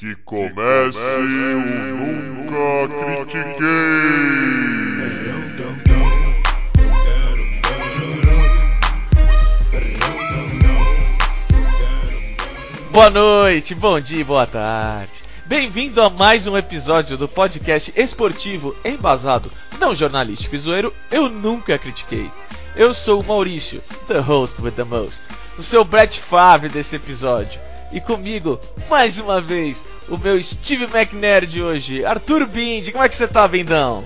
Que comece o Nunca Critiquei. Boa noite, bom dia, boa tarde. Bem-vindo a mais um episódio do podcast esportivo embasado, não jornalístico e zoeiro, eu nunca critiquei. Eu sou o Maurício, the host with the most, o seu Brett Favre desse episódio. E comigo, mais uma vez, o meu Steve McNerd hoje, Arthur Bindi. Como é que você tá, Bindão?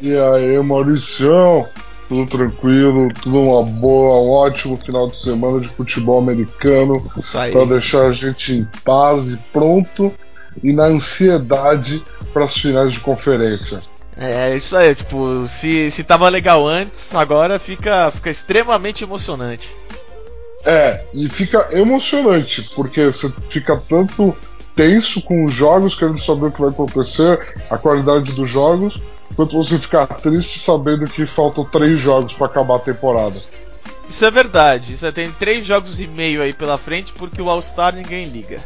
E aí, Mauricião? Tudo tranquilo, tudo uma boa, um ótimo final de semana de futebol americano para deixar a gente em paz e pronto e na ansiedade para as finais de conferência. É, isso aí, tipo, se, se tava legal antes, agora fica, fica extremamente emocionante. É, e fica emocionante, porque você fica tanto tenso com os jogos, querendo saber o que vai acontecer, a qualidade dos jogos, quanto você ficar triste sabendo que faltam três jogos para acabar a temporada. Isso é verdade, você tem três jogos e meio aí pela frente, porque o All-Star ninguém liga.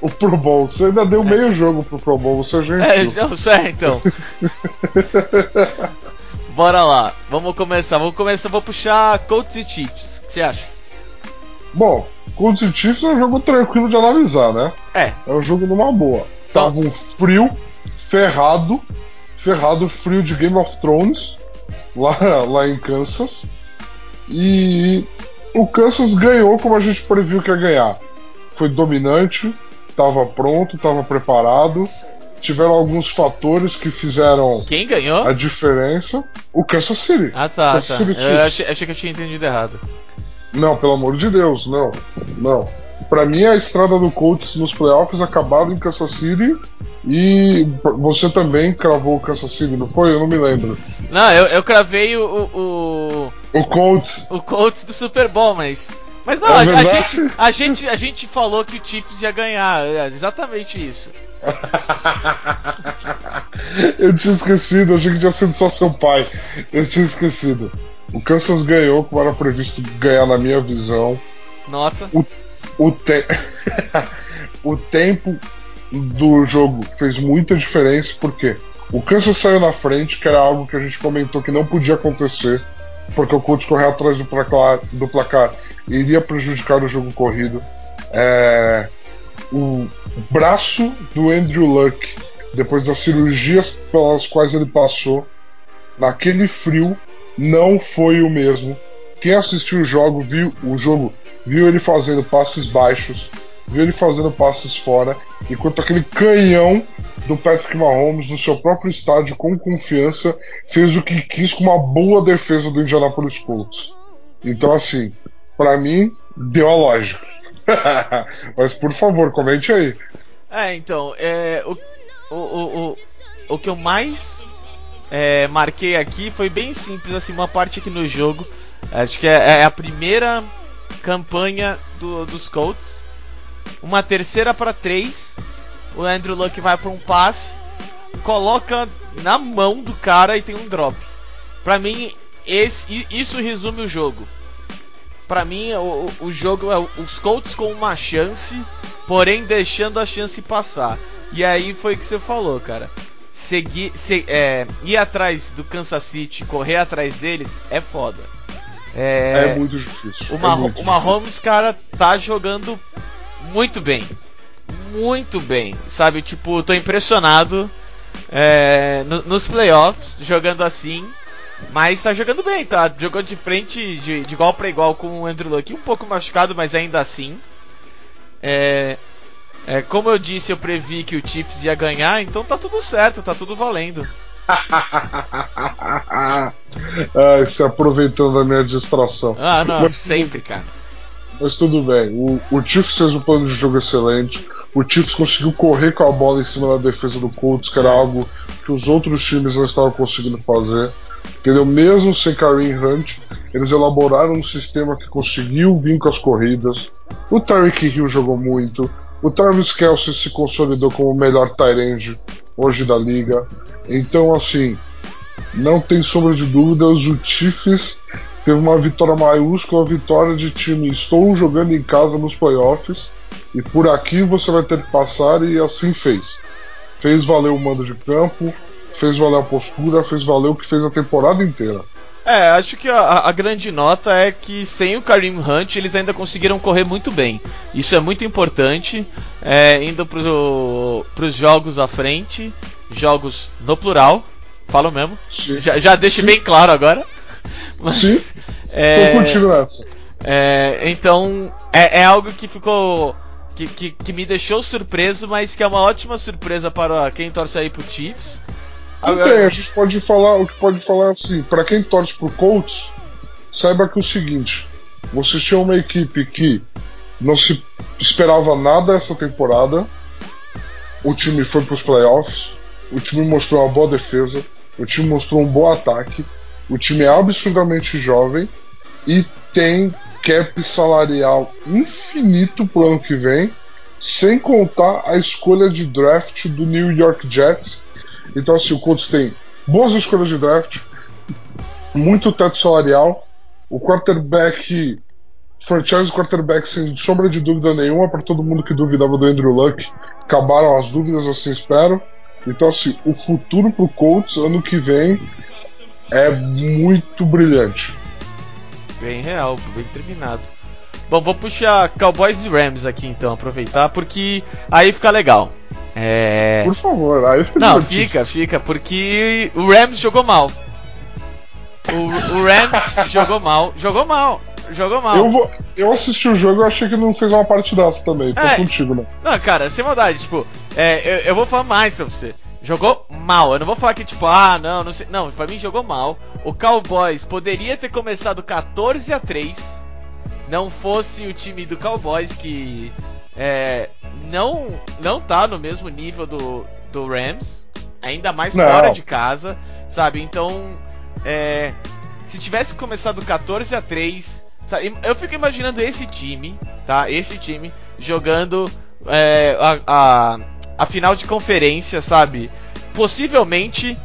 O Pro Bowl, você ainda deu é. meio jogo pro Pro Bowl, você já É, não, é, então. Bora lá, vamos começar. Vamos começar, vou puxar Colts e Chiefs. O que você acha? Bom, Colts e Chiefs é um jogo tranquilo de analisar, né? É. É um jogo numa boa. Então... Tava um frio, ferrado, ferrado, frio de Game of Thrones, lá, lá em Kansas. E o Kansas ganhou como a gente previu que ia ganhar. Foi dominante, estava pronto, estava preparado. Tiveram alguns fatores que fizeram Quem ganhou? a diferença. O Kansas City. Ah, tá, Kansas tá. Eu achei, achei que eu tinha entendido errado. Não, pelo amor de Deus, não. Não. Para mim, a estrada do Colts nos playoffs acabava em Kansas City e você também cravou o Kansas City, não foi? Eu não me lembro. Não, eu, eu cravei o, o. O Colts. O Colts do Super Bowl, mas. Mas não, é a, a, gente, a, gente, a gente falou que o Chiefs ia ganhar. É exatamente isso. eu tinha esquecido, achei que tinha sido só seu pai. Eu tinha esquecido. O Kansas ganhou como era previsto ganhar na minha visão. Nossa. O, o, te... o tempo do jogo fez muita diferença porque o Kansas saiu na frente, que era algo que a gente comentou que não podia acontecer, porque o Colts correr atrás do placar, do placar iria prejudicar o jogo corrido. É... O braço do Andrew Luck, depois das cirurgias pelas quais ele passou, naquele frio, não foi o mesmo. Quem assistiu o jogo viu o jogo, viu ele fazendo passes baixos, viu ele fazendo passes fora, enquanto aquele canhão do Patrick Mahomes no seu próprio estádio com confiança fez o que quis com uma boa defesa do Indianapolis Colts. Então assim, para mim deu a lógica. Mas por favor, comente aí. É, então, é, o, o, o, o que eu mais é, marquei aqui foi bem simples, assim, uma parte aqui no jogo. Acho que é, é a primeira campanha do, dos Colts. Uma terceira para três. O Andrew Luck vai para um passe, coloca na mão do cara e tem um drop. Para mim, esse, isso resume o jogo. Para mim, o, o jogo é os Colts com uma chance, porém deixando a chance passar. E aí foi o que você falou, cara seguir, se, é, ir atrás do Kansas City, correr atrás deles, é foda. É, é muito difícil. O, é muito o Mahomes, cara, tá jogando muito bem. Muito bem. Sabe, tipo, tô impressionado é, no, nos playoffs, jogando assim. Mas tá jogando bem, tá? Jogou de frente, de, de igual para igual com o Andrew Luck. Um pouco machucado, mas ainda assim. É, é, como eu disse, eu previ que o Chiefs ia ganhar, então tá tudo certo, tá tudo valendo. ah, se aproveitando da minha distração. Ah, não, mas, sempre, cara. Mas tudo bem. O, o Chiefs fez um plano de jogo excelente. O Chiefs conseguiu correr com a bola em cima da defesa do Colts, que era algo que os outros times não estavam conseguindo fazer. Entendeu? Mesmo sem Kareem Hunt, eles elaboraram um sistema que conseguiu vir com as corridas. O Tyreek Hill jogou muito. O Travis Kelsey se consolidou como o melhor tight hoje da liga. Então, assim, não tem sombra de dúvidas, o Chiefs teve uma vitória maiúscula, uma vitória de time estou jogando em casa nos playoffs e por aqui você vai ter que passar, e assim fez. Fez valer o mando de campo, fez valer a postura, fez valer o que fez a temporada inteira. É, acho que a, a, grande nota é que sem o Karim Hunt eles ainda conseguiram correr muito bem. Isso é muito importante. É, indo para os jogos à frente, jogos no plural, falo mesmo. Sim. Já, já Sim. bem claro agora. Mas, Sim. É, Tô curtindo essa. É, então, é, é, algo que ficou. Que, que, que, me deixou surpreso, mas que é uma ótima surpresa para quem torce aí pro Chiefs. Agora... a gente pode falar, o que pode falar assim, para quem torce pro Colts, saiba que é o seguinte, você tinha uma equipe que não se esperava nada essa temporada, o time foi para os playoffs, o time mostrou uma boa defesa, o time mostrou um bom ataque, o time é absurdamente jovem e tem cap salarial infinito pro ano que vem, sem contar a escolha de draft do New York Jets, então, assim, o Colts tem boas escolhas de draft, muito teto salarial, o quarterback, franchise quarterback sem sombra de dúvida nenhuma, para todo mundo que duvidava do Andrew Luck, acabaram as dúvidas, assim espero. Então, assim, o futuro pro Colts ano que vem é muito brilhante. Bem real, bem terminado. Bom, vou puxar Cowboys e Rams aqui então, aproveitar, porque aí fica legal. É... Por favor, aí fica Não, fica, fica, porque o Rams jogou mal. O, o Rams jogou mal, jogou mal, jogou mal. Eu, vou, eu assisti o jogo e achei que não fez uma partidaça também, tô é, contigo, né? Não, cara, sem maldade, tipo, é, eu, eu, vou falar mais pra você. Jogou mal, eu não vou falar que tipo, ah, não, não sei. Não, pra mim jogou mal. O Cowboys poderia ter começado 14 a 3 não fosse o time do Cowboys que é, não não tá no mesmo nível do, do Rams, ainda mais não. fora de casa, sabe? Então, é, se tivesse começado 14 a 3, sabe? eu fico imaginando esse time, tá? Esse time jogando é, a, a, a final de conferência, sabe? Possivelmente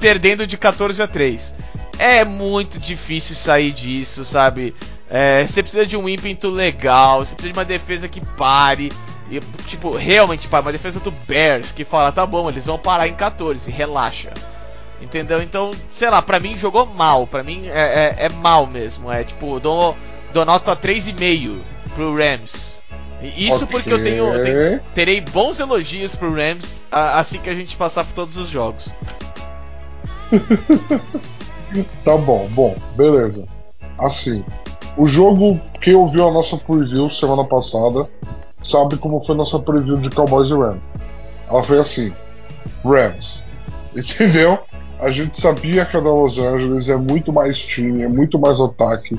perdendo de 14 a 3. É muito difícil sair disso, sabe? É, você precisa de um ímpeto legal, você precisa de uma defesa que pare. E, tipo, realmente, pá, uma defesa do Bears que fala, tá bom, eles vão parar em 14, relaxa. Entendeu? Então, sei lá, pra mim jogou mal. Pra mim é, é, é mal mesmo. É tipo, dou, dou nota 3,5 pro Rams. Isso okay. porque eu tenho, tenho, terei bons elogios pro Rams assim que a gente passar por todos os jogos. tá bom, bom, beleza. Assim, o jogo que ouviu a nossa preview semana passada sabe como foi nossa preview de Cowboys e Rams. Ela foi assim: Rams. Entendeu? A gente sabia que a da Los Angeles é muito mais time, é muito mais ataque.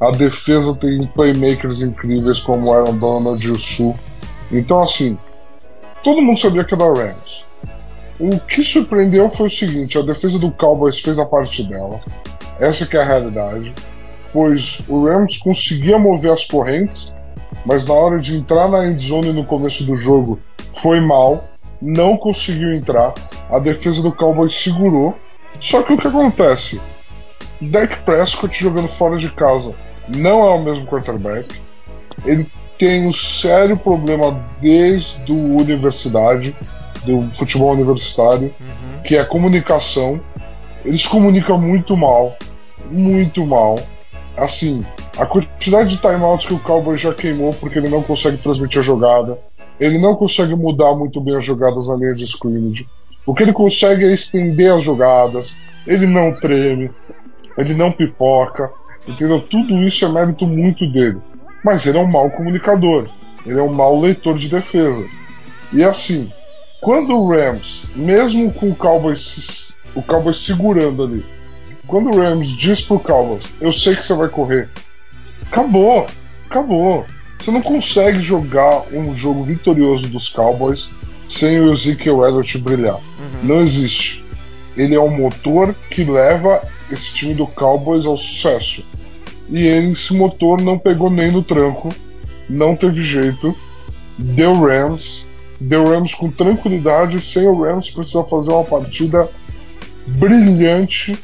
A defesa tem playmakers incríveis como Aaron Donald e o Sul. Então, assim, todo mundo sabia que era da Rams. O que surpreendeu foi o seguinte: a defesa do Cowboys fez a parte dela. Essa que é a realidade pois o Rams conseguia mover as correntes, mas na hora de entrar na endzone no começo do jogo foi mal, não conseguiu entrar, a defesa do Cowboys segurou. Só que o que acontece? Dak Prescott jogando fora de casa não é o mesmo quarterback. Ele tem um sério problema desde a universidade, do futebol universitário, uhum. que é a comunicação. Eles comunicam muito mal, muito mal assim, a quantidade de timeouts que o Cowboy já queimou porque ele não consegue transmitir a jogada, ele não consegue mudar muito bem as jogadas na linha de scrimmage. O que ele consegue é estender as jogadas, ele não treme, ele não pipoca, entendeu? Tudo isso é mérito muito dele. Mas ele é um mau comunicador, ele é um mau leitor de defesas. E assim, quando o Rams, mesmo com o Cowboys, o Cowboys segurando ali, quando o Rams diz pro Cowboys, eu sei que você vai correr, acabou, acabou. Você não consegue jogar um jogo vitorioso dos Cowboys sem o Ezekiel Elliott brilhar. Uhum. Não existe. Ele é o motor que leva esse time do Cowboys ao sucesso. E ele, esse motor não pegou nem no tranco, não teve jeito. Deu Rams, deu Rams com tranquilidade, sem o Rams precisar fazer uma partida brilhante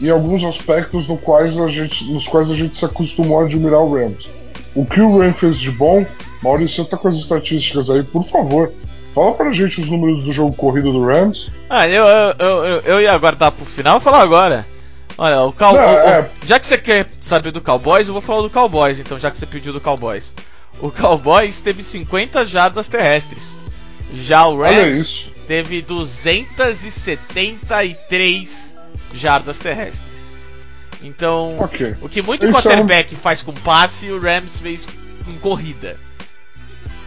em alguns aspectos no quais a gente, nos quais a gente se acostumou a admirar o Rams. O que o Rams fez de bom, Maurício, você tá com as estatísticas aí, por favor. Fala pra gente os números do jogo corrido do Rams. Ah, eu, eu, eu, eu ia aguardar pro final, falar agora. Olha, o Cow... Não, é- já que você quer saber do Cowboys, eu vou falar do Cowboys, então, já que você pediu do Cowboys. O Cowboys teve 50 jardas terrestres. Já o Rams teve 273 jardas terrestres. Então, Ok. o que muito Isso é um- quarterback faz com passe, o Rams fez com corrida.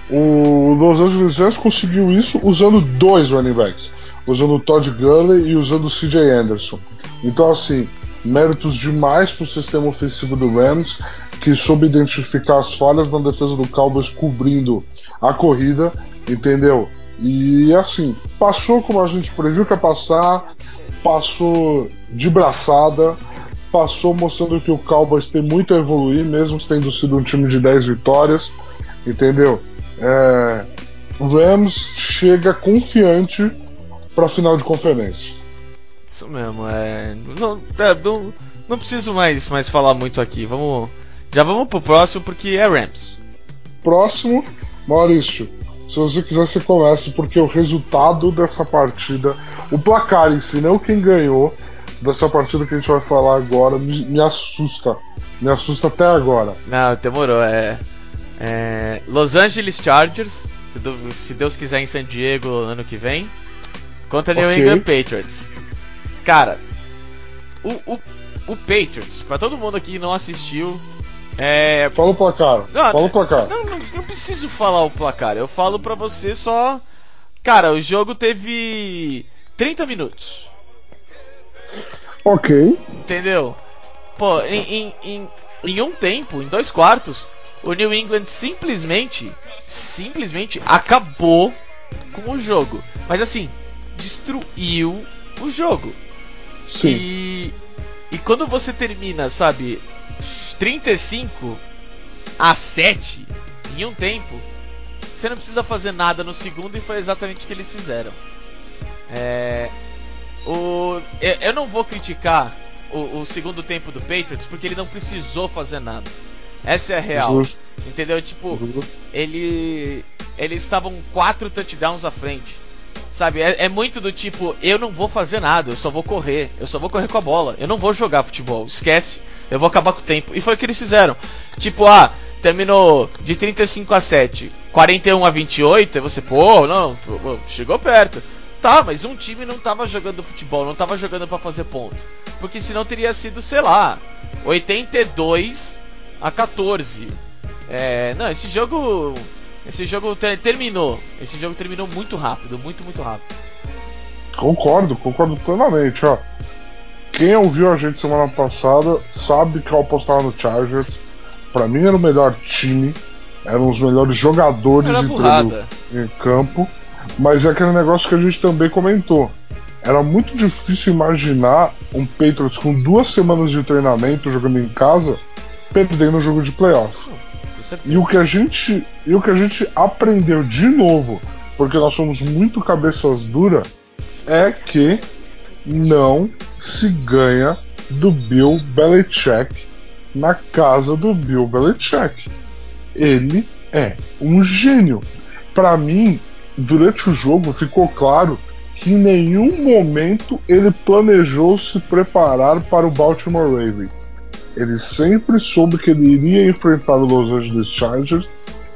O Los Angeles Rams conseguiu isso usando dois running backs. Usando o Todd Gurley e usando o CJ Anderson. Então, assim, méritos demais pro sistema ofensivo do Rams, que soube identificar as falhas na defesa do Cowboys cobrindo a corrida, entendeu? E assim, passou como a gente previu que ia passar, passou de braçada, passou mostrando que o Cowboys tem muito a evoluir, mesmo tendo sido um time de 10 vitórias, entendeu? É, o Rams chega confiante para final de conferência. Isso mesmo, é. Não, é, não, não preciso mais, mais falar muito aqui. Vamos. Já vamos pro próximo porque é Rams. Próximo, Maurício, se você quiser, você começa, porque o resultado dessa partida, o placar em si, não quem ganhou dessa partida que a gente vai falar agora, me, me assusta. Me assusta até agora. Não, demorou. É, é Los Angeles Chargers, se, do- se Deus quiser em San Diego ano que vem, contra New Ok. England Patriots. Cara, o, o, o Patriots, pra todo mundo aqui que não assistiu, é, Fala o placar. Não, Fala o placar. Não, não, não preciso falar o placar. Eu falo pra você só. Cara, o jogo teve 30 minutos. Ok. Entendeu? Pô, em, em, em, em um tempo, em dois quartos, o New England simplesmente, simplesmente acabou com o jogo. Mas assim, destruiu o jogo. Sim. E, e quando você termina, sabe, 35 a 7 em um tempo, você não precisa fazer nada no segundo e foi exatamente o que eles fizeram. É, o, eu, não vou criticar o, o segundo tempo do Patriots porque ele não precisou fazer nada. Essa é a real. Justo. Entendeu? Tipo, Justo. ele eles estavam quatro touchdowns à frente. Sabe, é, é muito do tipo, eu não vou fazer nada, eu só vou correr, eu só vou correr com a bola, eu não vou jogar futebol, esquece, eu vou acabar com o tempo. E foi o que eles fizeram. Tipo, ah, terminou de 35 a 7, 41 a 28, e você, pô, não, chegou perto. Tá, mas um time não tava jogando futebol, não tava jogando pra fazer ponto. Porque senão teria sido, sei lá, 82 a 14. É, não, esse jogo. Esse jogo ter- terminou. Esse jogo terminou muito rápido, muito, muito rápido. Concordo, concordo plenamente, ó. Quem ouviu a gente semana passada sabe que eu apostava no Chargers. Pra mim era o melhor time, eram os melhores jogadores burrada. em campo. Mas é aquele negócio que a gente também comentou. Era muito difícil imaginar um Patriots com duas semanas de treinamento jogando em casa perdendo o jogo de playoff. E o que a gente, e o que a gente aprendeu de novo, porque nós somos muito cabeças duras, é que não se ganha do Bill Belichick na casa do Bill Belichick. Ele é um gênio. Para mim, durante o jogo ficou claro que em nenhum momento ele planejou se preparar para o Baltimore Ravens. Ele sempre soube que ele iria enfrentar o Los Angeles Chargers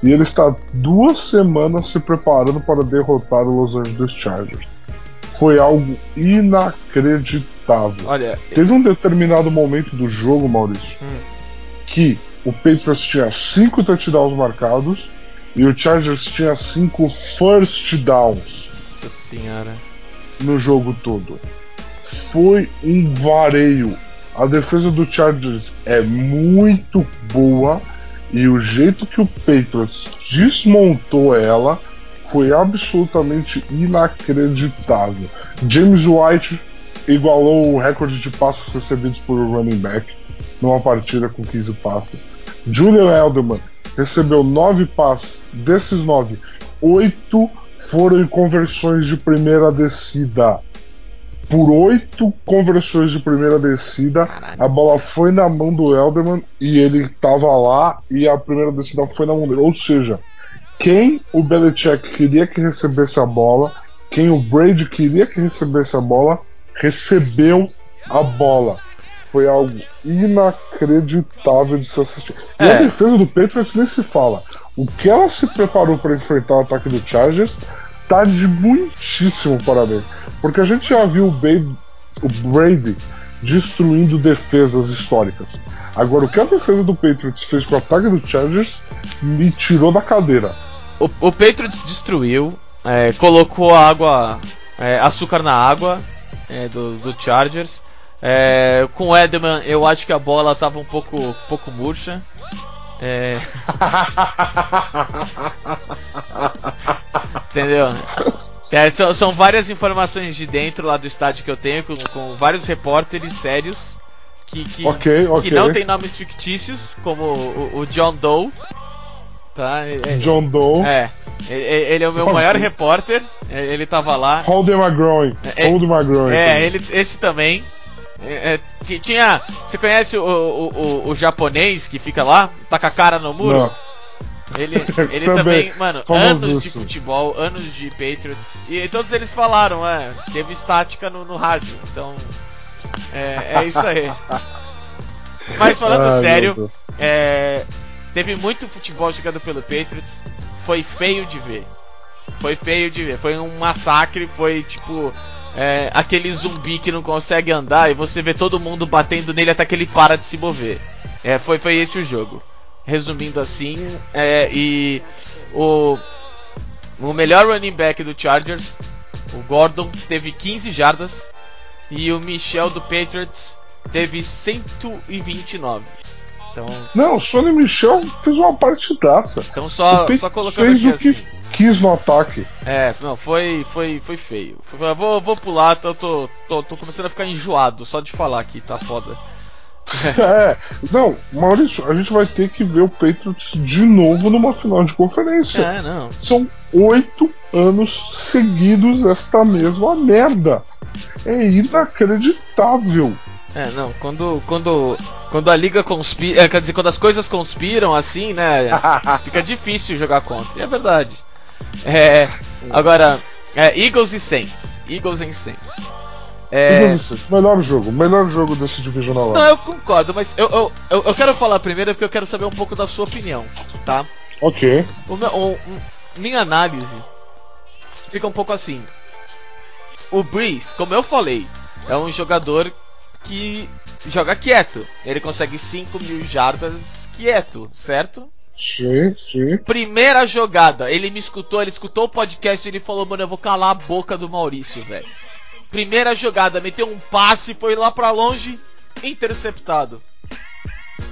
e ele está duas semanas se preparando para derrotar o Los Angeles Chargers. Foi algo inacreditável. Olha, Teve um determinado momento do jogo, Maurício, Hum. que o Patriots tinha cinco touchdowns marcados e o Chargers tinha cinco first downs nossa senhora. no jogo todo. Foi um vareio. A defesa do Chargers é muito boa e o jeito que o Patriots desmontou ela foi absolutamente inacreditável. James White igualou o recorde de passos recebidos por running back numa partida com 15 passes. Julian Edelman recebeu 9 passes, desses 9, 8 foram em conversões de primeira descida. por oito conversões de primeira descida, a bola foi na mão do Elderman e ele tava lá e a primeira descida foi na mão dele. Ou seja, quem o Belichick queria que recebesse a bola, quem o Brady queria que recebesse a bola, recebeu a bola. Foi algo inacreditável de se assistir. E É. a defesa do Patriots nem se fala. O que ela se preparou para enfrentar o ataque do Chargers tá de muitíssimo parabéns. Porque a gente já viu o, o Brady destruindo defesas históricas. Agora, o que a defesa do Patriots fez com o ataque do Chargers me tirou da cadeira. O, o Patriots destruiu, é, colocou água, é, açúcar na água é, do, do Chargers. É, com o Edelman, eu acho que a bola tava um pouco, um pouco murcha. É, entendeu? É, são, são várias informações de dentro lá do estádio que eu tenho, com, com vários repórteres sérios que, que, Ok, ok. que não tem nomes fictícios, como o, o John Doe. Tá? É- é- John Doe, é, ele, ele é o meu maior repórter, é, ele tava lá. Holden McGroin. É, Holden McGroin. É, ele, esse também. É, é, ti- tinha. Você conhece o, o, o, o japonês que fica lá? Tá com a cara no muro? Não. Ele, ele Também, também, mano, anos de isso. futebol, anos de Patriots. E todos eles falaram, é, teve estática no, no rádio. Então, é, é isso aí. Mas falando meu sério, é, teve muito futebol jogado pelo Patriots. Foi feio de ver. Foi feio de ver. Foi um massacre. Foi tipo. É, aquele zumbi que não consegue andar e você vê todo mundo batendo nele até que ele para de se mover. É, foi, foi esse o jogo. Resumindo assim, é, e o, o melhor running back do Chargers, o Gordon, teve 15 jardas e o Michel do Patriots teve 129. Então, Não, o Sonny Michel fez uma partidaça. então só, só colocando fez aqui o que assim. quis no ataque. É, não, foi, foi, foi feio. Foi- vou, vou pular, tô, tô, tô, tô começando a ficar enjoado só de falar aqui, tá foda. É, não, Maurício, a gente vai ter que ver o Patriots de novo numa final de conferência. É, não. São oito anos seguidos esta mesma merda. É inacreditável. É, não, quando, quando, quando a liga conspira, é, quer dizer, quando as coisas conspiram assim, né, fica difícil jogar contra. E é verdade. É, agora, é, Eagles e Saints. Eagles e Saints. É, Eagles e Saints, melhor jogo, melhor jogo desse divisional. não, eu concordo, mas eu, eu, eu, eu quero falar primeiro porque eu quero saber um pouco da sua opinião, tá? Ok. O meu- o- o- minha análise fica um pouco assim. O Breeze, como eu falei, é um jogador que joga quieto. Ele consegue 5 mil jardas quieto, certo? Sim, sim. Primeira jogada, ele me escutou, ele escutou o podcast e ele falou, mano, eu vou calar a boca do Maurício, velho. Primeira jogada, meteu um passe, foi lá pra longe, interceptado.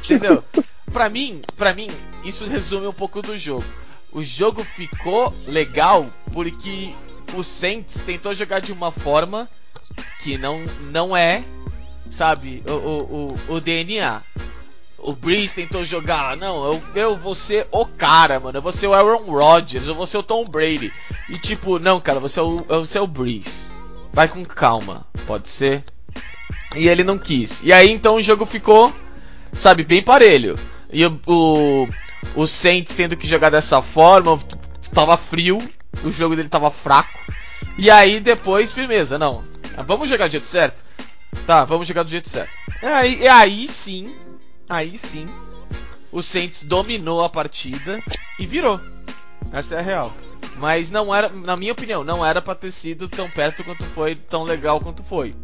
Entendeu? pra mim, para mim, isso resume um pouco do jogo. O jogo ficou legal porque o Saints tentou jogar de uma forma que não, não é, sabe, o, o, o, o DNA. O Breeze tentou jogar, não, eu, eu vou ser o cara, mano, eu vou ser o Aaron Rodgers, eu vou ser o Tom Brady. E tipo, não, cara, você é o, você é o Breeze. Vai com calma, pode ser? E ele não quis. E aí então o jogo ficou, sabe, bem parelho. E o, o, o Saints tendo que jogar dessa forma, tava frio, o jogo dele tava fraco. E aí depois, firmeza, não. Vamos jogar do jeito certo? Tá, vamos jogar do jeito certo. E aí, e aí sim, aí sim, o Saints dominou a partida e virou. Essa é a real. Mas não era, na minha opinião, não era pra ter sido tão perto quanto foi, tão legal quanto foi.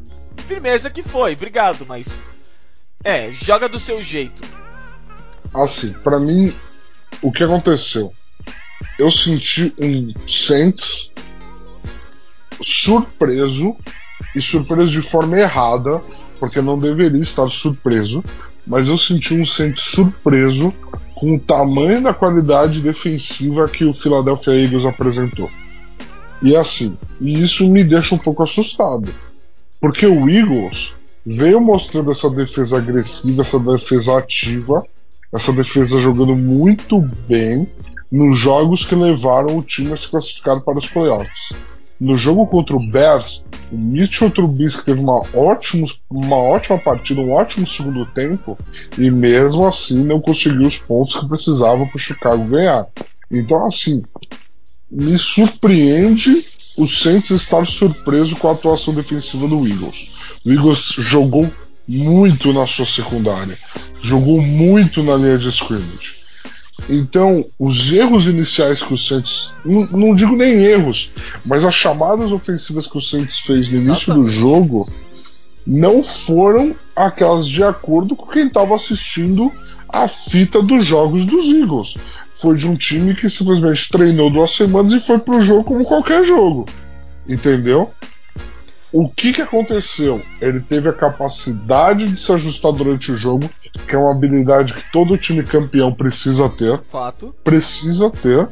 Firmeza que foi, obrigado, mas. É, joga do seu jeito. Assim, pra mim, o que aconteceu? Eu senti um Saints surpreso e surpreso de forma errada, porque não deveria estar surpreso, mas eu senti um Saints surpreso com o tamanho da qualidade defensiva que o Philadelphia Eagles apresentou. E assim, e isso me deixa um pouco assustado, porque o Eagles veio mostrando essa defesa agressiva, essa defesa ativa, essa defesa jogando muito bem nos jogos que levaram o time a se classificar para os playoffs. No jogo contra o Bears, o Mitchell Trubisky teve uma, ótimo, uma ótima partida, um ótimo segundo tempo, e mesmo assim não conseguiu os pontos que precisava para o Chicago ganhar. Então, assim, me surpreende o Saints estar surpreso com a atuação defensiva do Eagles. O Eagles jogou muito na sua secundária, jogou muito na linha de scrimmage. Então, os erros iniciais que o Saints, não, não, digo nem erros, mas as chamadas ofensivas que o Saints fez no início do jogo não foram aquelas de acordo com quem estava assistindo a fita dos jogos dos Eagles. Foi de um time que simplesmente treinou duas semanas e foi pro jogo como qualquer jogo. Entendeu? O que, que aconteceu? Ele teve a capacidade de se ajustar durante o jogo, que é uma habilidade que todo time campeão precisa ter. Fato. Precisa ter.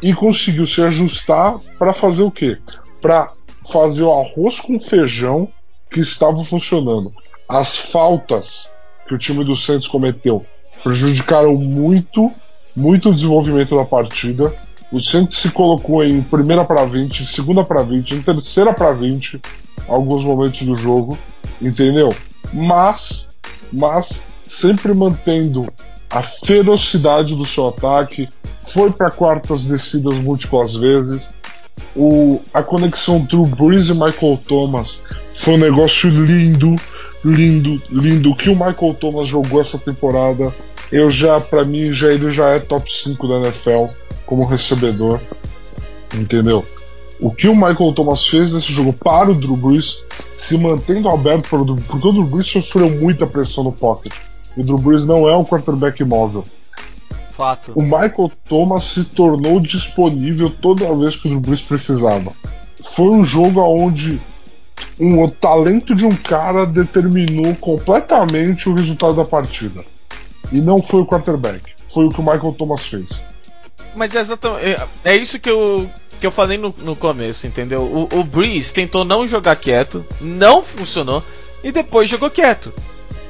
E conseguiu se ajustar para fazer o quê? Para fazer o arroz com feijão que estava funcionando. As faltas que o time do Santos cometeu prejudicaram muito, muito o desenvolvimento da partida o Santos se colocou em primeira para 20, segunda para 20, em terceira para 20, alguns momentos do jogo, entendeu? Mas, mas sempre mantendo a ferocidade do seu ataque, foi para quartas descidas múltiplas vezes. O, a conexão Drew Brees e Michael Thomas foi um negócio lindo, lindo, lindo. O que o Michael Thomas jogou essa temporada, eu já, para mim, já ele já é top 5 da NFL como recebedor, entendeu? O que o Michael Thomas fez nesse jogo para o Drew Brees, se mantendo aberto para o porque o Drew Brees sofreu muita pressão no pocket. O Drew Brees não é um quarterback móvel. Fato. O Michael Thomas se tornou disponível toda vez que o Drew Brees precisava. Foi um jogo onde um, o talento de um cara determinou completamente o resultado da partida. E não foi o quarterback. Foi o que o Michael Thomas fez. Mas é exatamente. É, é isso que eu, que eu falei no, no começo, entendeu? O, o Breeze tentou não jogar quieto, não funcionou, e depois jogou quieto.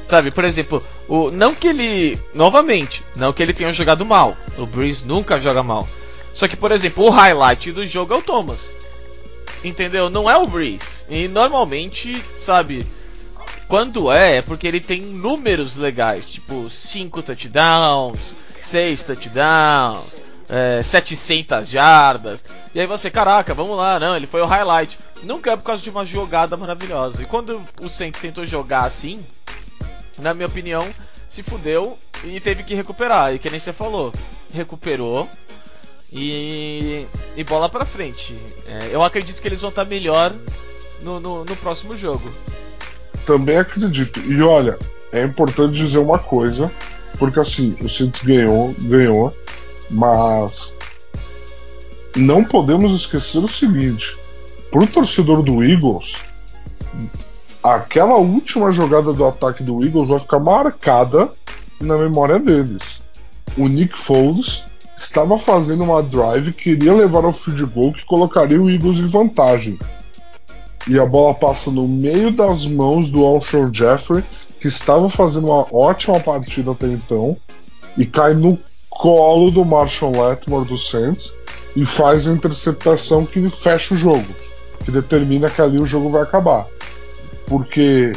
Sabe, por exemplo, o, não que ele. Novamente, não que ele tenha jogado mal. O Breeze nunca joga mal. Só que, por exemplo, o highlight do jogo é o Thomas. Entendeu? Não é o Breeze. E normalmente, sabe, quando é, é porque ele tem números legais, tipo 5 touchdowns, 6 touchdowns, é, 700 jardas. E aí você, caraca, vamos lá, não, ele foi o highlight. Nunca é por causa de uma jogada maravilhosa. E quando o Saints tentou jogar assim, na minha opinião, se fudeu e teve que recuperar. E que nem você falou, recuperou e, e bola pra frente. É, eu acredito que eles vão estar melhor no, no, no próximo jogo. Também acredito. E olha, é importante dizer uma coisa, porque assim, o Saints ganhou, ganhou, mas não podemos esquecer o seguinte: para o torcedor do Eagles, aquela última jogada do ataque do Eagles vai ficar marcada na memória deles. O Nick Foles estava fazendo uma drive que iria levar ao field goal que colocaria o Eagles em vantagem. E a bola passa no meio das mãos do Alshon Jeffrey, que estava fazendo uma ótima partida até então, e cai no colo do Marshall Letmore do Saints e faz a interceptação que fecha o jogo, que determina que ali o jogo vai acabar. Porque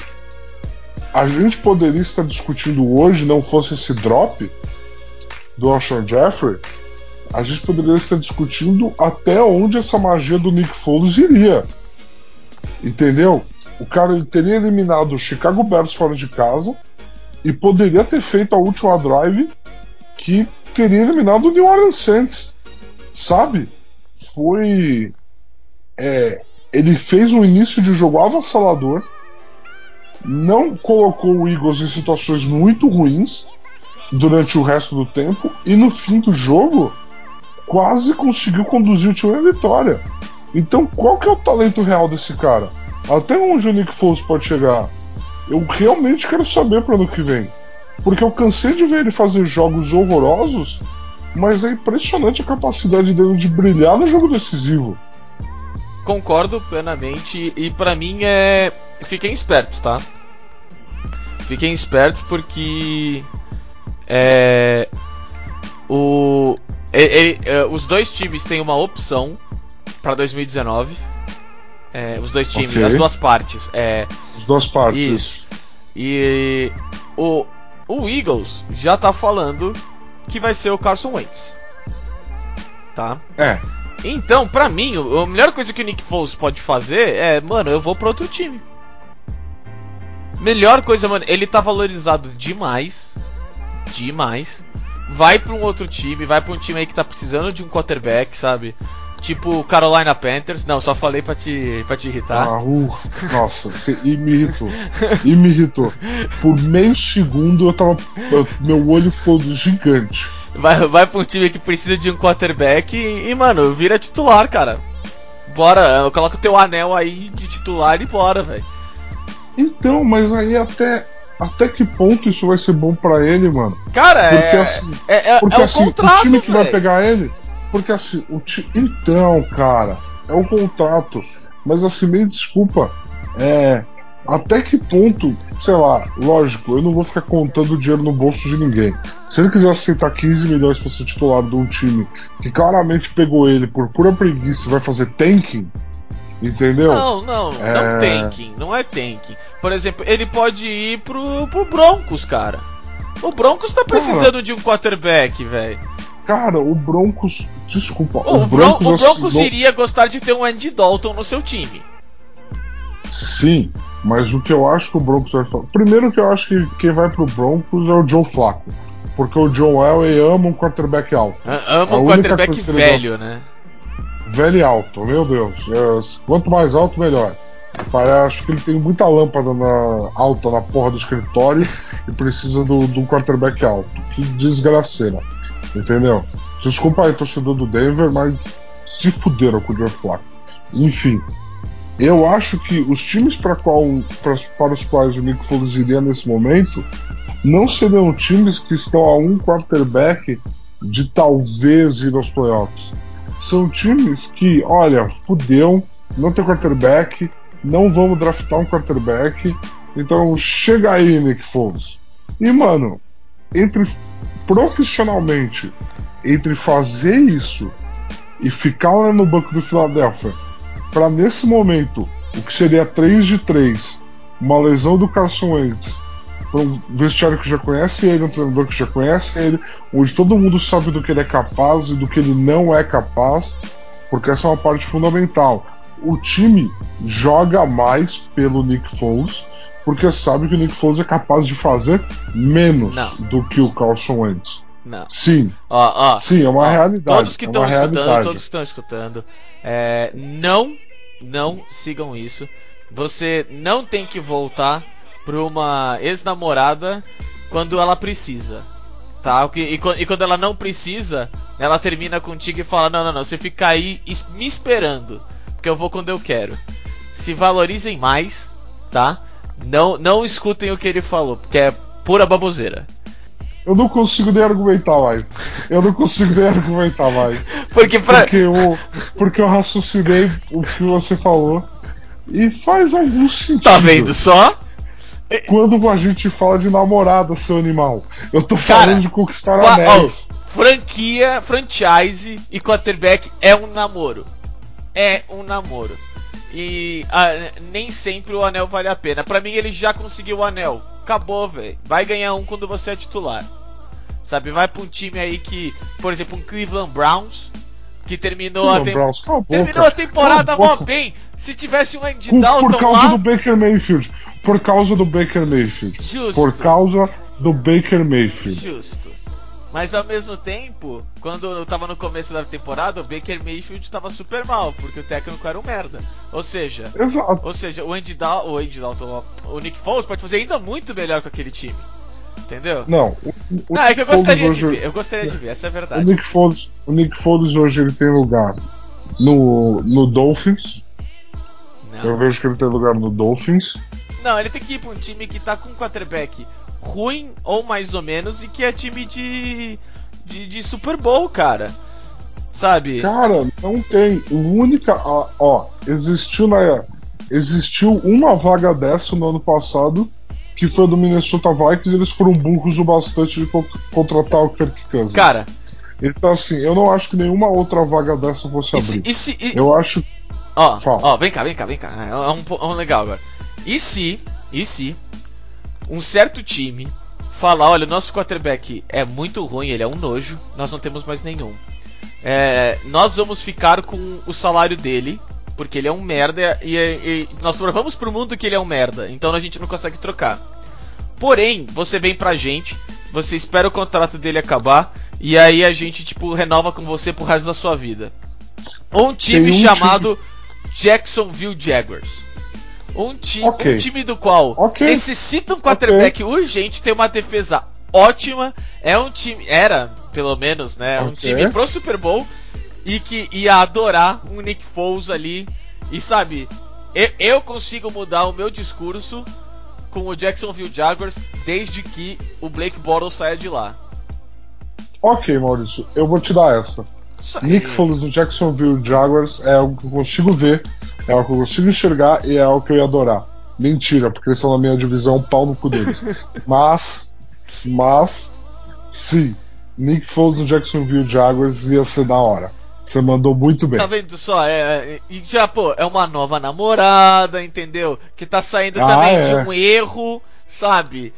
a gente poderia estar discutindo hoje, não fosse esse drop do Alshon Jeffrey, a gente poderia estar discutindo até onde essa magia do Nick Foles iria. Entendeu? O cara ele teria eliminado o Chicago Bears fora de casa e poderia ter feito a última drive que teria eliminado o New Orleans Saints, sabe? Foi. É, ele fez um início de jogo avassalador, não colocou o Eagles em situações muito ruins durante o resto do tempo e no fim do jogo quase conseguiu conduzir o time à vitória. Então, qual que é o talento real desse cara? Até onde o Nick Foles pode chegar? Eu realmente quero saber para ano que vem. Porque eu cansei de ver ele fazer jogos horrorosos, mas é impressionante a capacidade dele de brilhar no jogo decisivo. Concordo plenamente e para mim é. Fiquem espertos, tá? Fiquem espertos porque. É. O. Ele, é, os dois times têm uma opção pra 2019. É, os dois times, Ok. as duas partes. É, As duas partes. isso. E o, o Eagles já tá falando que vai ser o Carson Wentz. Tá? É. Então, pra mim, a melhor coisa que o Nick Foles pode fazer é, mano, eu vou pra outro time. Melhor coisa, mano, ele tá valorizado demais. Demais. Vai pra um outro time, vai pra um time aí que tá precisando de um quarterback, sabe? Tipo Carolina Panthers. Não, só falei pra te, pra te irritar. Ah, uh, nossa, você, e me irritou. E me irritou. Por meio segundo eu tava. eu- meu olho ficou gigante. Vai, vai pra um time que precisa de um quarterback e, e, mano, vira titular, cara. Bora, coloca o teu anel aí de titular e bora, velho. Então, mas aí até. Até que ponto isso vai ser bom pra ele, mano? Cara, Porque é, assim, é, é, porque é o assim, contrato, o time que vai velho. pegar ele. Porque assim, o ti... Então, cara, é o contrato. Mas assim, me desculpa. É. Até que ponto, sei lá, lógico, eu não vou ficar contando dinheiro no bolso de ninguém. Se ele quiser aceitar 15 milhões pra ser titular de um time que claramente pegou ele por pura preguiça e vai fazer tanking, entendeu? Não, não, não É. tanking, não é tanking. Por exemplo, ele pode ir pro, pro Broncos, cara. O Broncos tá precisando de um quarterback, velho. Cara, o Broncos. Desculpa, O, o, Bron- Broncos, o Broncos iria gostar de ter um Andy Dalton no seu time. Sim, mas o que eu acho que o Broncos vai fazer. Primeiro que eu acho que quem vai pro Broncos é o Joe Flacco. Porque o John Elway ama um quarterback alto. A- Ama A um quarterback velho, né? Velho e alto, meu Deus. É, quanto mais alto, melhor. Acho que ele tem muita lâmpada na- alta na porra do escritório e precisa do- de um quarterback alto. Que desgraceira. Entendeu? Desculpa aí, torcedor do Denver, mas se fuderam com o Joe Flacco. Enfim. Eu acho que os times para qual, pra- para os quais o Nick Foles iria nesse momento não seriam times que estão a um quarterback de talvez ir aos playoffs. São times que, olha, fudeu, não tem quarterback, não vamos draftar um quarterback, então chega aí, Nick Foles. E, mano, entre profissionalmente, entre fazer isso e ficar lá no banco do Philadelphia, para nesse momento, o que seria 3 de 3, uma lesão do Carson Wentz, pra um vestiário que já conhece ele, um treinador que já conhece ele, onde todo mundo sabe do que ele é capaz e do que ele não é capaz, porque essa é uma parte fundamental. O time joga mais pelo Nick Foles, porque sabe que o Nick Foles é capaz de fazer menos Não. do que o Carson Wentz. Não. Sim, Ó, ó. sim, é uma Ó, realidade. Todos que é estão uma escutando, todos que estão escutando, é, não, não sigam isso. Você não tem que voltar pra uma ex-namorada quando ela precisa. Tá? E, e quando ela não precisa, ela termina contigo e fala: Não, não, não, você fica aí me esperando, porque eu vou quando eu quero. Se valorizem mais, tá? Não, não escutem o que ele falou, porque é pura baboseira. Eu não consigo nem argumentar mais. Eu não consigo nem argumentar mais. Porque pra. Porque eu, porque eu raciocinei o que você falou e faz algum sentido. Tá vendo só? Quando a gente fala de namorada, seu animal. Eu tô Cara, falando de conquistar anéis. ó, franquia, franchise e quarterback é um namoro. É um namoro. E ah, nem sempre o anel vale a pena. Pra mim, ele já conseguiu o anel. Acabou, velho. Vai ganhar um quando você é titular. Sabe? Vai pra um time aí que, por exemplo, um Cleveland Browns, que terminou a, tem- Browns, a terminou a temporada mó bem. Se tivesse um Andy Por, Dalton por causa lá, do Baker Mayfield. Por causa do Baker Mayfield. Justo. Por causa do Baker Mayfield. Justo. Mas ao mesmo tempo, quando eu tava no começo da temporada, o Baker Mayfield tava super mal, porque o técnico era um merda. Ou seja, Exato. ou seja, o Andy, Dal o Andy Dalton, o Nick Foles pode fazer ainda muito melhor com aquele time. Entendeu? Não. O, o Ah, é que eu gostaria de ver, eu gostaria de ver, essa é a O verdade. Nick Foles, o Nick Foles hoje ele tem lugar no, no Dolphins. Eu Não. vejo que ele tem lugar no Dolphins. Não, ele tem que ir pra um time que tá com um quarterback ruim ou mais ou menos e que é time de, de, de Super Bowl, cara. Sabe? Cara, não tem. A única. Ó, ó, existiu na. Existiu uma vaga dessa no ano passado, que foi do Minnesota Vikings, eles foram burros o bastante de co- contratar o Kirk Cousins. Cara, Então, assim, eu não acho que nenhuma outra vaga dessa fosse E se, abrir. e se- e- Eu acho. Ó, Fala. ó, vem cá, vem cá, vem cá. É um, é um legal agora. E se, e se um certo time falar, olha, o nosso quarterback é muito ruim, ele é um nojo, nós não temos mais nenhum. É, nós vamos ficar com o salário dele, porque ele é um merda e, e nós provamos pro mundo que ele é um merda, então a gente não consegue trocar. Porém, você vem pra gente, você espera o contrato dele acabar e aí a gente tipo renova com você pro resto da sua vida. Um time um chamado Jacksonville Jaguars. Um, ti Ok. um time do qual Ok. necessita um quarterback urgente, tem uma defesa ótima, é um time, era, pelo menos, né, um time pro Super Bowl e que ia adorar um Nick Foles ali. E sabe, eu, eu consigo mudar o meu discurso com o Jacksonville Jaguars desde que o Blake Bortles saia de lá. Ok, Maurício, eu vou te dar essa. Nick Foles do Jacksonville Jaguars é algo que eu consigo ver, é algo que eu consigo enxergar e é algo que eu ia adorar. Mentira, porque eles estão na minha divisão, pau no cu deles. mas, mas, sim, Nick Foles no Jacksonville Jaguars ia ser da hora. Você mandou muito bem. Tá vendo só? É, é- e já, pô, é uma nova namorada, entendeu? Que tá saindo Ah, também é. de um erro, sabe?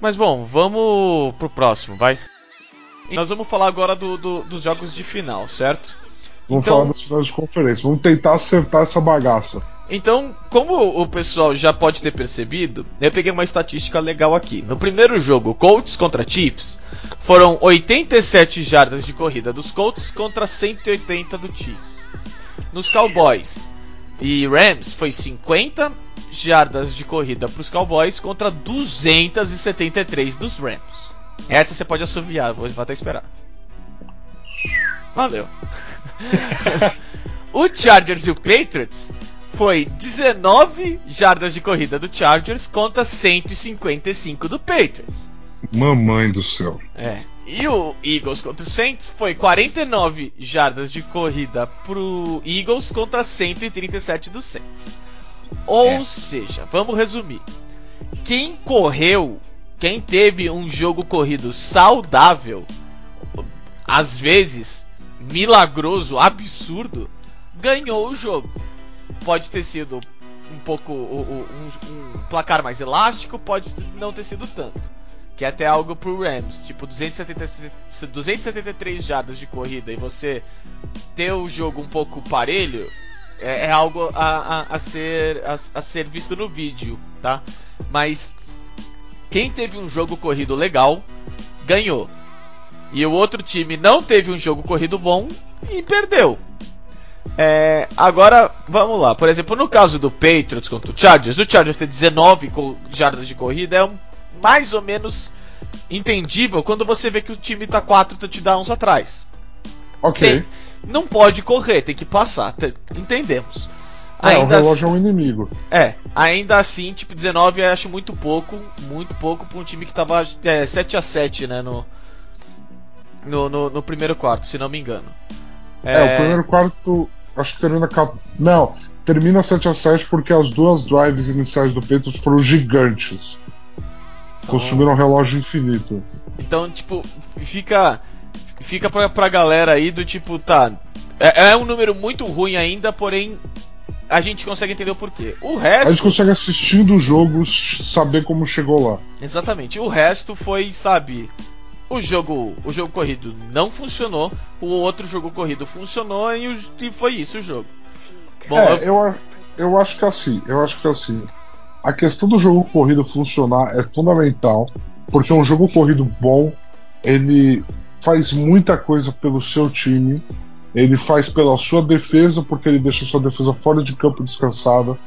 Mas bom, vamos pro próximo, vai. E Nós vamos falar agora do- do- dos jogos de final, certo? Vamos então- falar das finais de conferência. Vamos tentar acertar essa bagaça. Então, como o pessoal já pode ter percebido, eu peguei uma estatística legal aqui. No primeiro jogo, Colts contra Chiefs, foram 87 jardas de corrida dos Colts contra 180 do Chiefs. Nos Cowboys e Rams, foi 50 jardas de corrida para os Cowboys contra 273 dos Rams. Essa você pode assoviar, vou até esperar. Valeu. o Chargers e o Patriots foi 19 jardas de corrida do Chargers contra 155 do Patriots. Mamãe do céu. É. E o Eagles contra o Saints foi 49 jardas de corrida pro Eagles contra 137 do Saints. Ou É. seja, vamos resumir. Quem correu, quem teve um jogo corrido saudável, às vezes milagroso, absurdo, ganhou o jogo. Pode ter sido um pouco um, um placar mais elástico, pode não ter sido tanto. Que é até algo pro Rams, tipo 270, 273 jardas de corrida e você ter o jogo um pouco parelho é, é algo a, a, a ser, a, a ser visto no vídeo, tá? Mas quem teve um jogo corrido legal ganhou. E o outro time não teve um jogo corrido bom e perdeu. É, agora, vamos lá. Por exemplo, no caso do Patriots contra o Chargers, o Chargers ter 19 co- jardas de corrida é um, mais ou menos entendível quando você vê que o time tá 4 touchdowns atrás. Ok. Tem- não pode correr, tem que passar. te- entendemos. É, o Ainda relógio é um inimigo. é, ainda assim, tipo, 19 eu acho muito pouco, muito pouco pra um time que tava é, 7 a 7 né, no, no, no, no primeiro quarto, se não me engano. É, o primeiro quarto, acho que termina. Não, termina 7x7 porque as duas drives iniciais do Patriots foram gigantes. Consumiram um relógio infinito. Então, tipo, fica fica pra, pra galera aí do tipo, tá, é, é um número muito ruim ainda, porém a gente consegue entender o porquê. O A resto, gente consegue assistindo o jogo saber como chegou lá. exatamente, o resto foi, sabe, o jogo, o jogo corrido não funcionou, o outro jogo corrido funcionou e, e foi isso o jogo. Bom, é, eu- eu, a- eu acho que assim, eu acho que assim, a questão do jogo corrido funcionar é fundamental, porque um jogo corrido bom, ele faz muita coisa pelo seu time, ele faz pela sua defesa, porque ele deixa sua defesa fora de campo descansada,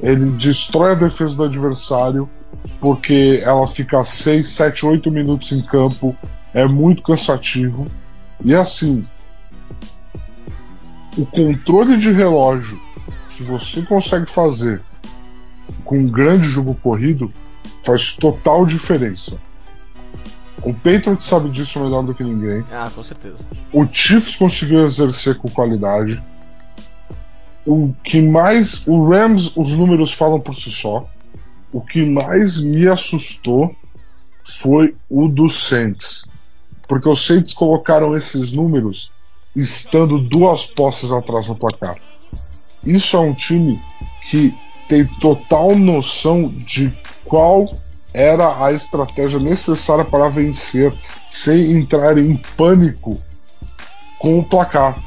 ele destrói a defesa do adversário, porque ela fica 6, 7, 8 minutos em campo, é muito cansativo. E assim, o controle de relógio que você consegue fazer com um grande jogo corrido faz total diferença. O Patriots sabe disso melhor do que ninguém. Ah, com certeza. O Chiefs conseguiu exercer com qualidade. O que mais. O Rams, os números falam por si só. O que mais me assustou foi o do Saints. Porque os Saints colocaram esses números estando duas posses atrás no placar. Isso é um time que tem total noção de qual era a estratégia necessária para vencer sem entrar em pânico com o placar.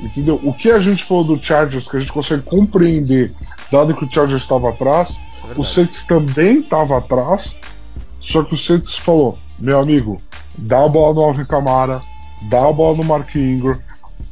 Entendeu? O que a gente falou do Chargers, que a gente consegue compreender, dado que o Chargers estava atrás, é o Saints também estava atrás, só que o Saints falou: meu amigo, dá a bola no Alvin Camara, dá a bola no Mark Ingram,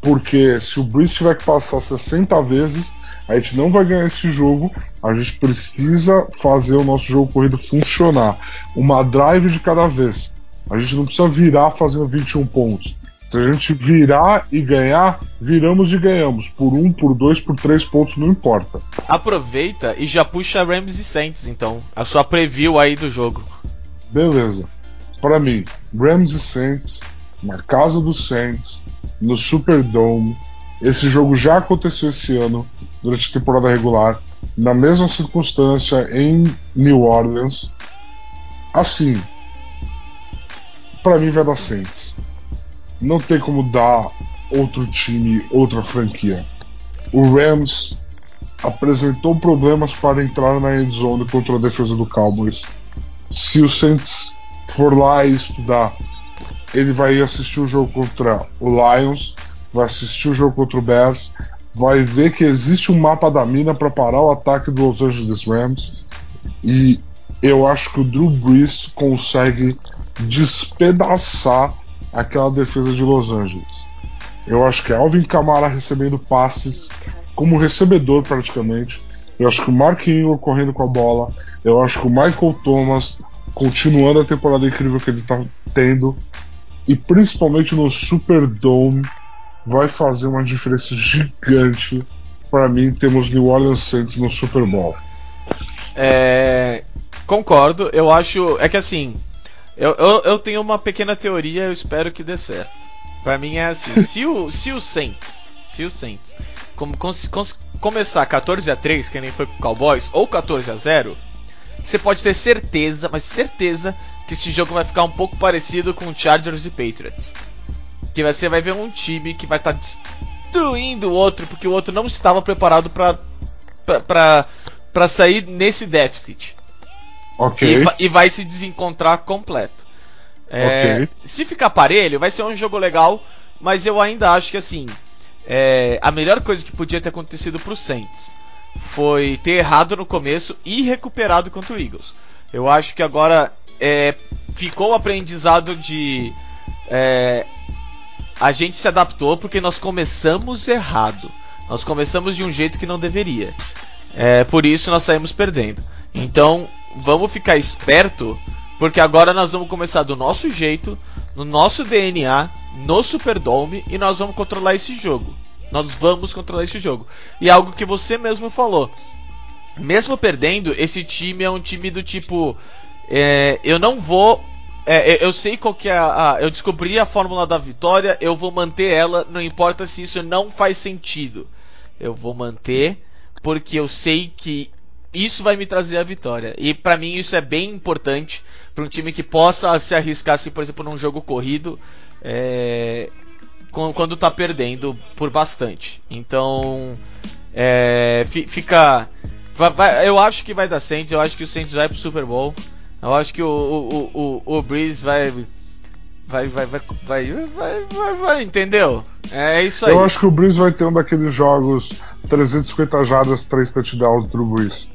porque se o Breeze tiver que passar 60 vezes, a gente não vai ganhar esse jogo. A gente precisa fazer o nosso jogo corrido funcionar. Uma drive de cada vez. A gente não precisa virar fazendo 21 pontos. Se a gente virar e ganhar, viramos e ganhamos. Por um, por dois, por três pontos, não importa. Aproveita e já puxa Rams e Saints, então. A sua preview aí do jogo. Beleza. Para mim, Rams e Saints, na casa dos Saints, no Superdome. Esse jogo já aconteceu esse ano, durante a temporada regular, na mesma circunstância em New Orleans. Assim, para mim vai dar Saints. Não tem como dar outro time, outra franquia. O Rams apresentou problemas para entrar na end zone contra a defesa do Cowboys. Se o Saints for lá e estudar, ele vai assistir o jogo contra o Lions, vai assistir o jogo contra o Bears, vai ver que existe um mapa da mina para parar o ataque do Los Angeles Rams e eu acho que o Drew Brees consegue despedaçar aquela defesa de Los Angeles. Eu acho que é Alvin Kamara recebendo passes como recebedor praticamente. Eu acho que o Mark Ingram correndo com a bola. Eu acho que o Michael Thomas continuando a temporada incrível que ele está tendo. E principalmente no Superdome vai fazer uma diferença gigante. Para mim, temos New Orleans Saints no Super Bowl. É, concordo, eu acho. É que assim, eu, eu, eu, tenho uma pequena teoria, eu espero que dê certo. Pra mim é assim, se o, se o Saints, se o Saints cons, cons, começar 14 a 3 que nem foi com o Cowboys, ou 14 a 0 você pode ter certeza, mas certeza, que esse jogo vai ficar um pouco parecido com Chargers e Patriots. Que você vai ver um time que vai estar tá destruindo o outro, porque o outro não estava preparado para sair nesse déficit. Ok. E, e vai se desencontrar completo. É, okay. Se ficar parelho, vai ser um jogo legal, mas eu ainda acho que assim, é, a melhor coisa que podia ter acontecido pro Saints foi ter errado no começo e recuperado contra o Eagles. Eu acho que agora é, ficou o aprendizado de é, a gente se adaptou porque nós começamos errado. Nós começamos de um jeito que não deveria. É, por isso nós saímos perdendo. Então vamos ficar esperto porque agora nós vamos começar do nosso jeito, no nosso DNA, no Superdome e nós vamos controlar esse jogo. Nós vamos controlar esse jogo. E algo que você mesmo falou. Mesmo perdendo, esse time é um time do tipo. É, eu não vou. É, eu sei qual que é a, a, Eu descobri a fórmula da vitória, eu vou manter ela, não importa se isso não faz sentido. Eu vou manter, porque eu sei que isso vai me trazer a vitória. E para mim isso é bem importante para um time que possa se arriscar, assim, por exemplo, num jogo corrido. É, quando tá perdendo por bastante. Então, é, fica. Vai, eu acho que vai dar Saints, eu acho que o Saints vai pro Super Bowl. Eu acho que o, o, o, o Breeze vai. Vai, vai, vai, vai, vai, vai, vai, entendeu? É isso aí. Eu acho que o Breeze vai ter um daqueles jogos 350 jardas, 3 touchdowns do Breeze.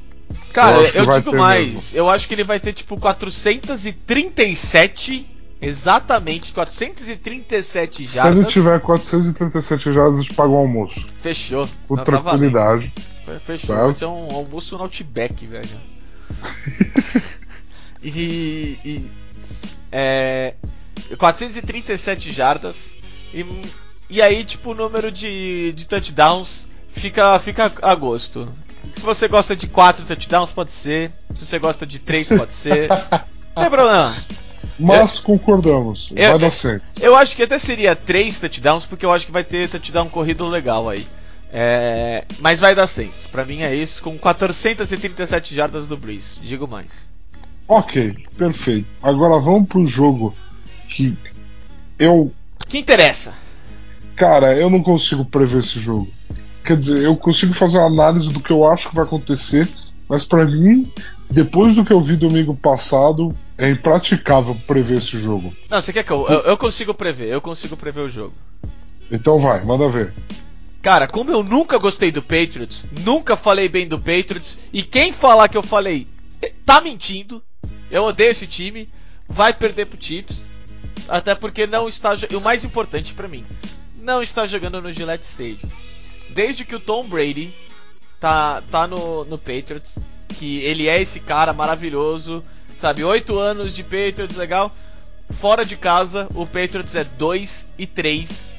Cara, eu, eu digo mais. Mesmo. Eu acho que ele vai ter tipo 437 Exatamente, 437 jardas. Se ele tiver 437 jardas, a gente paga um almoço. Fechou. Com Não, tranquilidade. Tá Fechou. Vai ser um almoço no Outback, velho. e. e é, 437 jardas. E, e aí, tipo, o número de, de touchdowns fica, fica a gosto. Se você gosta de 4 touchdowns, pode ser. Se você gosta de 3, pode ser. Não tem problema. Mas eu, concordamos, eu, vai dar certo. Eu acho que até seria três touchdowns, porque eu acho que vai ter touchdown corrido legal aí. É, mas vai dar Saints. Pra mim é isso, com 437 jardas do Breeze. Digo mais. Ok, perfeito. Agora vamos pro jogo que eu. Que interessa? Cara, eu não consigo prever esse jogo. Quer dizer, eu consigo fazer uma análise do que eu acho que vai acontecer, mas para mim, depois do que eu vi domingo passado, é impraticável prever esse jogo. Não, você quer que eu, eu, eu consigo prever, eu consigo prever o jogo. Então vai, manda ver. Cara, como eu nunca gostei do Patriots, nunca falei bem do Patriots, e quem falar que eu falei eh, tá mentindo, eu odeio esse time, vai perder pro Chiefs, até porque não está. O mais importante para mim, não está jogando no Gillette Stadium. Desde que o Tom Brady tá, tá no, no Patriots, que ele é esse cara maravilhoso, sabe? Oito anos de Patriots, legal. Fora de casa, o Patriots é 2 e 3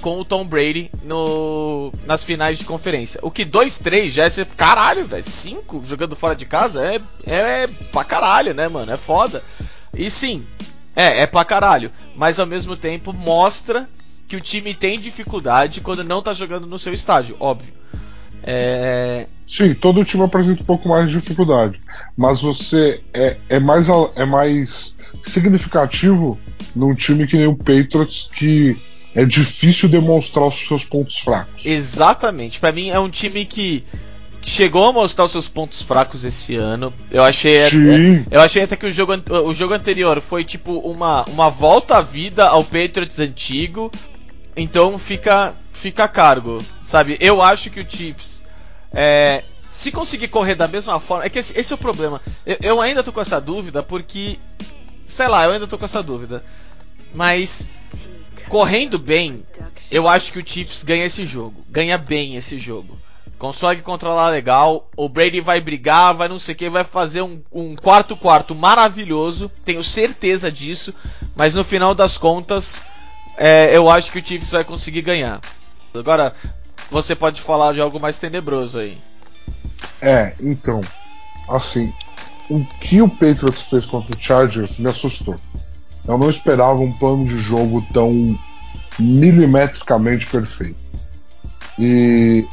com o Tom Brady no, nas finais de conferência. O que 2-3 já é ser caralho, velho. 5 jogando fora de casa é, é, é pra caralho, né, mano? É foda. E sim, é, é pra caralho. Mas ao mesmo tempo mostra que o time tem dificuldade quando não tá jogando no seu estádio, óbvio. É... Sim, todo time apresenta um pouco mais de dificuldade. Mas você é, é, mais, é mais significativo num time que nem o Patriots que é difícil demonstrar os seus pontos fracos. Exatamente. Para mim é um time que chegou a mostrar os seus pontos fracos esse ano. Eu achei Sim. eu achei até que o jogo, o jogo anterior foi tipo uma, uma volta à vida ao Patriots antigo. Então fica fica a cargo, sabe? Eu acho que o Chiefs é, se conseguir correr da mesma forma, é que esse, esse é o problema. Eu, eu ainda tô com essa dúvida porque sei lá, eu ainda tô com essa dúvida. Mas correndo bem, eu acho que o Chiefs ganha esse jogo. Ganha bem esse jogo. Consegue controlar legal. O Brady vai brigar, vai não sei o que, vai fazer um, um quarto quarto maravilhoso. Tenho certeza disso. Mas no final das contas, é, eu acho que o Chiefs vai conseguir ganhar. Agora, você pode falar de algo mais tenebroso aí. É, então, assim, o que o Patriots fez contra o Chargers me assustou. Eu não esperava um plano de jogo tão milimetricamente perfeito. E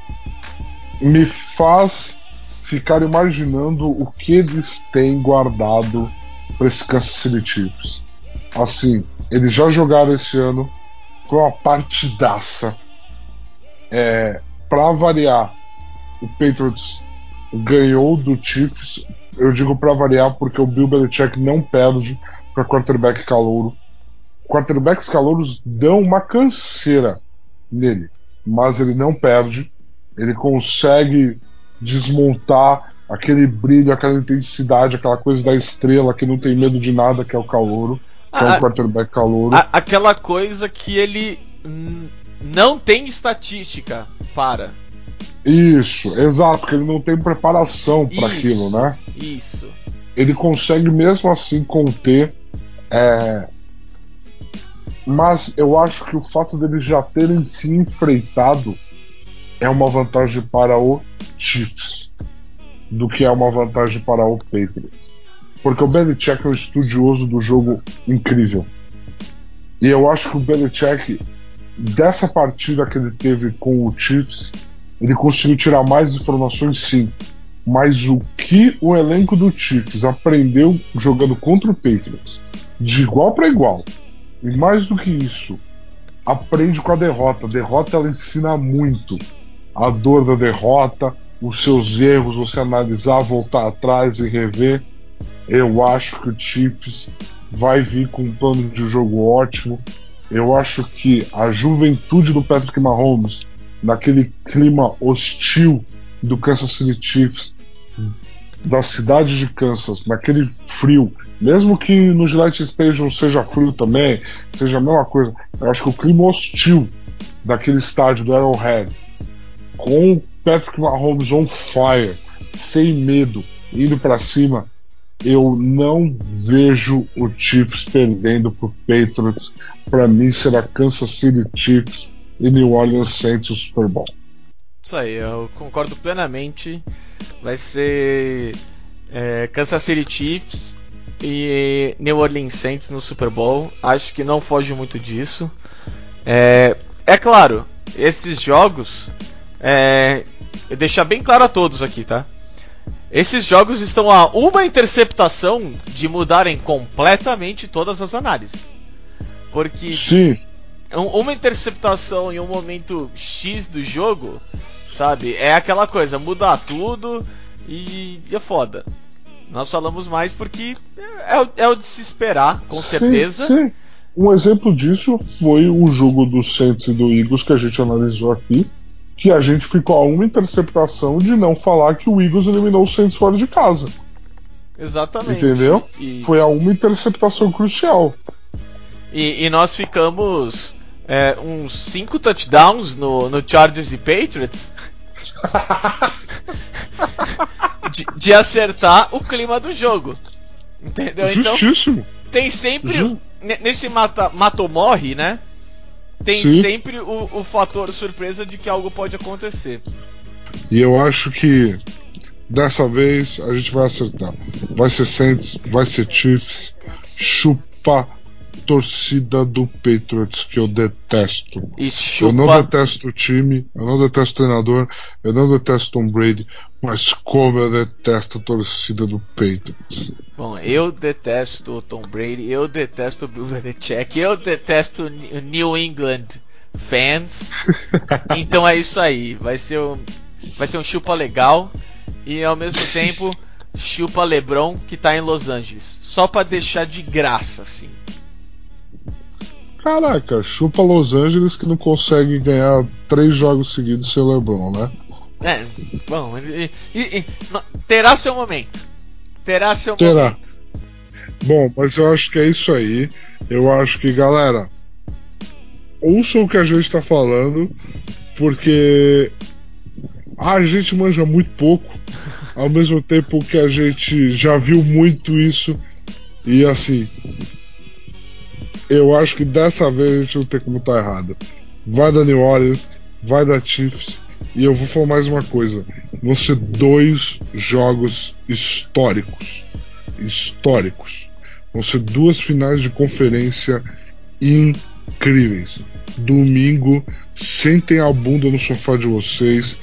me faz ficar imaginando o que eles têm guardado para esse Kansas City Chiefs. Assim, eles já jogaram esse ano, foi uma partidaça. É, para variar, o Patriots ganhou do Chiefs. Eu digo para variar porque o Bill Belichick não perde para quarterback calouro. Quarterbacks calouros dão uma canseira nele, mas ele não perde. Ele consegue desmontar aquele brilho, aquela intensidade, aquela coisa da estrela que não tem medo de nada, que é o calouro. Que é um quarterback calouro. A, aquela coisa que ele não tem estatística para. Isso, exato, porque ele não tem preparação para aquilo, né? Isso. Ele consegue mesmo assim conter é, mas eu acho que o fato deles já terem se enfrentado é uma vantagem para o Chiefs do que é uma vantagem para o Patriots. Porque o Belichick é um estudioso do jogo incrível. E eu acho que o Belichick, dessa partida que ele teve com o Chiefs, ele conseguiu tirar mais informações sim. Mas o que o elenco do Chiefs aprendeu jogando contra o Patriots de igual para igual. E mais do que isso, aprende com a derrota. A derrota ela ensina muito. A dor da derrota, os seus erros, você analisar, voltar atrás e rever. Eu acho que o Chiefs vai vir com um plano de jogo ótimo. Eu acho que a juventude do Patrick Mahomes, naquele clima hostil do Kansas City Chiefs, da cidade de Kansas, naquele frio, mesmo que no Gillette Stadium seja frio também, seja a mesma coisa, eu acho que o clima hostil daquele estádio do Arrowhead, com o Patrick Mahomes on fire, sem medo, indo para cima, eu não vejo o Chiefs perdendo pro Patriots. Para mim será Kansas City Chiefs e New Orleans Saints o Super Bowl. Isso aí, eu concordo plenamente. Vai ser é, Kansas City Chiefs e New Orleans Saints no Super Bowl. Acho que não foge muito disso. É, é claro, esses jogos. É, deixar bem claro a todos aqui, tá? Esses jogos estão a uma interceptação de mudarem completamente todas as análises. Porque Sim, um- uma interceptação em um momento X do jogo, sabe? É aquela coisa, muda tudo e é foda. Nós falamos mais porque é, o- é o de se esperar, com sim, certeza. sim. Um exemplo disso foi o jogo do Saints e do Eagles que a gente analisou aqui, que a gente ficou a uma interceptação de não falar que o Eagles eliminou o Saints fora de casa. Exatamente. Entendeu? E, Foi a uma interceptação crucial. e- e nós ficamos é, uns 5 touchdowns no, no Chargers e Patriots de, de acertar o clima do jogo. Entendeu? Então Justíssimo. tem sempre. Ju- ne- Nesse mata, mata ou morre, né? Tem Sim. sempre o, o fator surpresa de que algo pode acontecer. E eu acho que dessa vez a gente vai acertar. Vai ser Saints, vai ser Chiefs, chupa torcida do Patriots que eu detesto. Eu não detesto o time, eu não detesto o treinador, eu não detesto Tom Brady, mas como eu detesto a torcida do Patriots. Bom, eu detesto o Tom Brady, eu detesto o Bill Belichick, eu detesto o New England fans. então é isso aí. Vai ser um, vai ser um chupa legal e ao mesmo tempo chupa LeBron que tá em Los Angeles. Só pra deixar de graça, assim. Caraca, chupa Los Angeles que não consegue ganhar três jogos seguidos sem LeBron, né? É, bom, e- e- e- terá seu momento. Terá seu Terá. momento. Bom, mas eu acho que é isso aí. Eu acho que, galera, ouçam o que a gente tá falando, porque a gente manja muito pouco, ao mesmo tempo que a gente já viu muito isso, e assim, eu acho que dessa vez a gente não tem como estar errado. Vai da New Orleans, vai da Chiefs, e eu vou falar mais uma coisa: vão ser dois jogos históricos. Históricos. Vão ser duas finais de conferência incríveis. Domingo, sentem a bunda no sofá de vocês,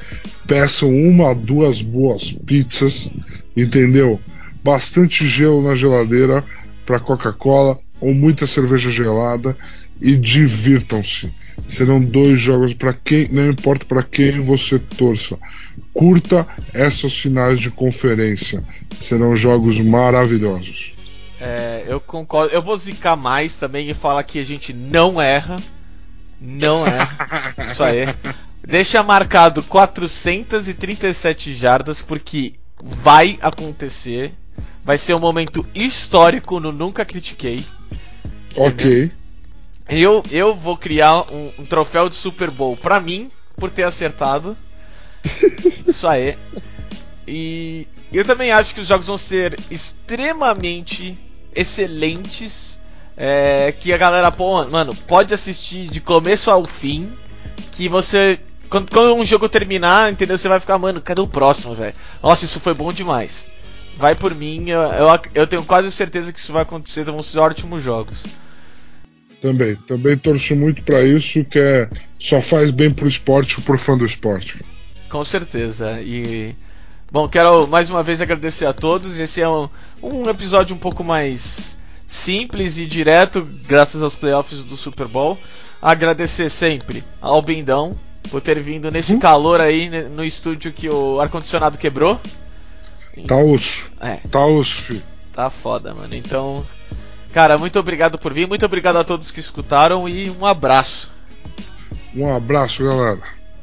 peçam uma, duas boas pizzas, entendeu? Bastante gelo na geladeira para Coca-Cola ou muita cerveja gelada e divirtam-se. Serão dois jogos para quem, não importa para quem você torça. Curta essas finais de conferência. Serão jogos maravilhosos. É, eu concordo. Eu vou zicar mais também e falar que a gente não erra. Não erra. Isso aí. Deixa marcado 437 jardas, porque vai acontecer. Vai ser um momento histórico no Nunca Critiquei. Ok. Eu, eu vou criar um, um troféu de Super Bowl pra mim, por ter acertado. Isso aí. E eu também acho que os jogos vão ser extremamente excelentes. é, que a galera, pô, mano, pode assistir de começo ao fim. Que você. Quando, quando um jogo terminar, entendeu? Você vai ficar, mano, cadê o próximo, velho? Nossa, isso foi bom demais. Vai por mim, eu, eu, eu tenho quase certeza que isso vai acontecer. Vão ser ótimos jogos. Também. Também torço muito para isso, que é só faz bem pro esporte, pro fã do esporte. Com certeza. E bom, quero mais uma vez agradecer a todos. Esse é um, um episódio um pouco mais simples e direto, graças aos playoffs do Super Bowl. Agradecer sempre ao Bindão por ter vindo nesse calor aí né, no estúdio que o ar condicionado quebrou. Tá osso. É, Tá osso, filho. tá foda, mano. Então, cara, muito obrigado por vir, muito obrigado a todos que escutaram e um abraço. Um abraço, galera.